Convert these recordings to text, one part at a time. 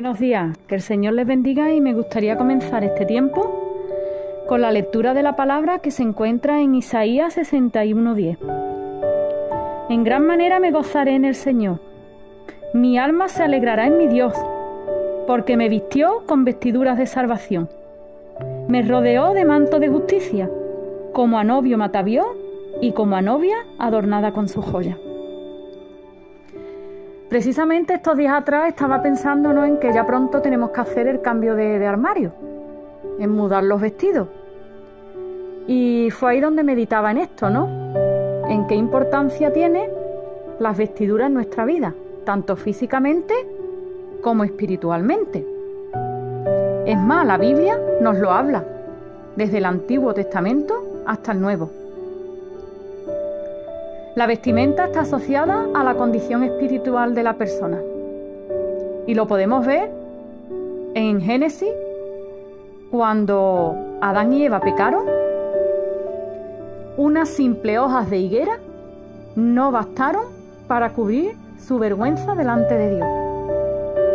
Buenos días, que el Señor les bendiga y me gustaría comenzar este tiempo con la lectura de la palabra que se encuentra en Isaías 61:10. En gran manera me gozaré en el Señor. Mi alma se alegrará en mi Dios, porque me vistió con vestiduras de salvación. Me rodeó de manto de justicia, como a novio matavió y como a novia adornada con su joya. Precisamente estos días atrás estaba pensando en que ya pronto tenemos que hacer el cambio de, armario, en mudar los vestidos. Y fue ahí donde meditaba en esto, ¿no? En qué importancia tiene las vestiduras en nuestra vida, tanto físicamente como espiritualmente. Es más, la Biblia nos lo habla, desde el Antiguo Testamento hasta el Nuevo. La vestimenta está asociada a la condición espiritual de la persona. Y lo podemos ver en Génesis, cuando Adán y Eva pecaron, unas simples hojas de higuera no bastaron para cubrir su vergüenza delante de Dios.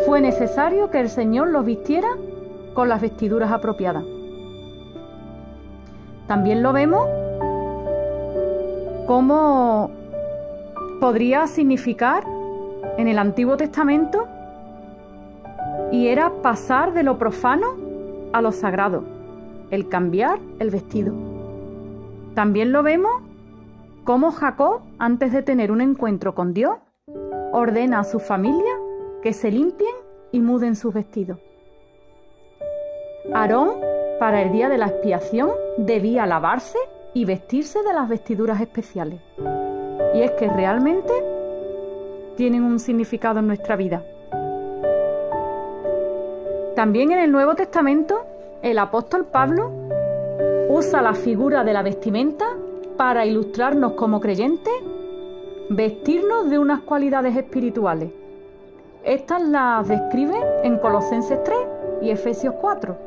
Fue necesario que el Señor los vistiera con las vestiduras apropiadas. También lo vemos cómo podría significar en el Antiguo Testamento y era pasar de lo profano a lo sagrado, el cambiar el vestido. También lo vemos cómo Jacob, antes de tener un encuentro con Dios, ordena a su familia que se limpien y muden sus vestidos. Aarón, para el día de la expiación, debía lavarse y vestirse de las vestiduras especiales. Y es que realmente tienen un significado en nuestra vida. También en el Nuevo Testamento, el apóstol Pablo usa la figura de la vestimenta para ilustrarnos como creyentes, vestirnos de unas cualidades espirituales. Estas las describe en Colosenses 3 y Efesios 4.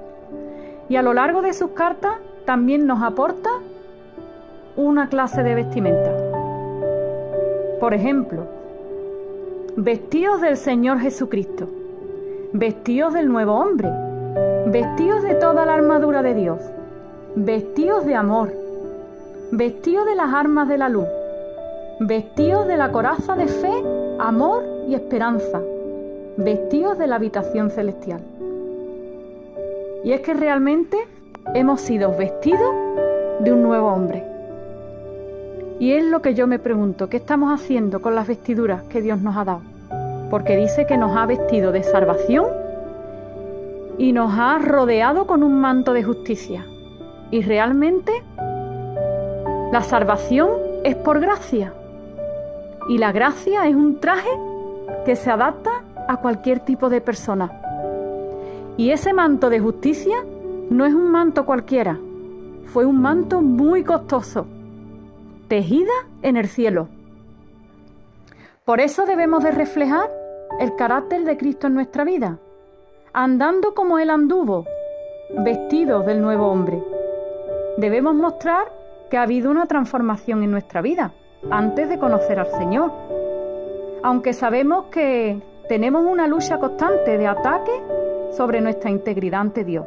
Y a lo largo de sus cartas también nos aporta una clase de vestimenta. Por ejemplo, vestidos del Señor Jesucristo, vestidos del nuevo hombre, vestidos de toda la armadura de Dios, vestidos de amor, vestidos de las armas de la luz, vestidos de la coraza de fe, amor y esperanza, vestidos de la habitación celestial. Y es que realmente hemos sido vestidos de un nuevo hombre. Y es lo que yo me pregunto, ¿qué estamos haciendo con las vestiduras que Dios nos ha dado? Porque dice que nos ha vestido de salvación y nos ha rodeado con un manto de justicia. Y realmente la salvación es por gracia. Y la gracia es un traje que se adapta a cualquier tipo de persona. Y ese manto de justicia no es un manto cualquiera, fue un manto muy costoso tejida en el cielo. Por eso debemos de reflejar el carácter de Cristo en nuestra vida, andando como Él anduvo, vestidos del nuevo hombre. Debemos mostrar que ha habido una transformación en nuestra vida antes de conocer al Señor. Aunque sabemos que tenemos una lucha constante de ataque sobre nuestra integridad ante Dios.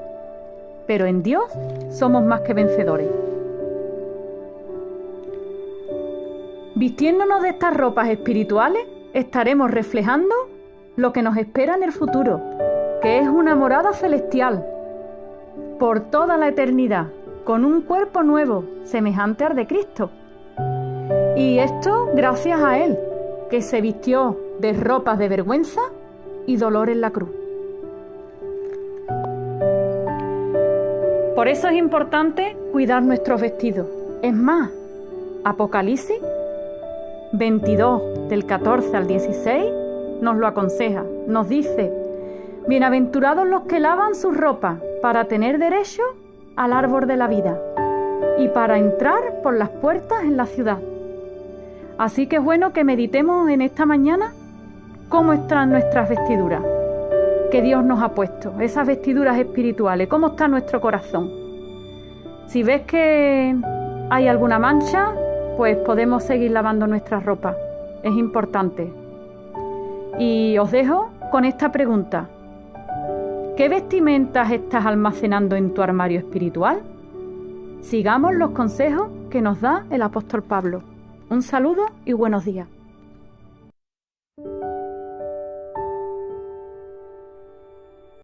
Pero en Dios somos más que vencedores. Vistiéndonos de estas ropas espirituales, estaremos reflejando lo que nos espera en el futuro, que es una morada celestial, por toda la eternidad, con un cuerpo nuevo, semejante al de Cristo. Y esto gracias a Él, que se vistió de ropas de vergüenza y dolor en la cruz. Por eso es importante cuidar nuestros vestidos. Es más, Apocalipsis 22 del 14 al 16 nos lo aconseja. Nos dice, bienaventurados los que lavan sus ropas para tener derecho al árbol de la vida y para entrar por las puertas en la ciudad. Así que es bueno que meditemos en esta mañana cómo están nuestras vestiduras que Dios nos ha puesto, esas vestiduras espirituales, cómo está nuestro corazón. Si ves que hay alguna mancha, pues podemos seguir lavando nuestra ropa. Es importante. Y os dejo con esta pregunta. ¿Qué vestimentas estás almacenando en tu armario espiritual? Sigamos los consejos que nos da el apóstol Pablo. Un saludo y buenos días.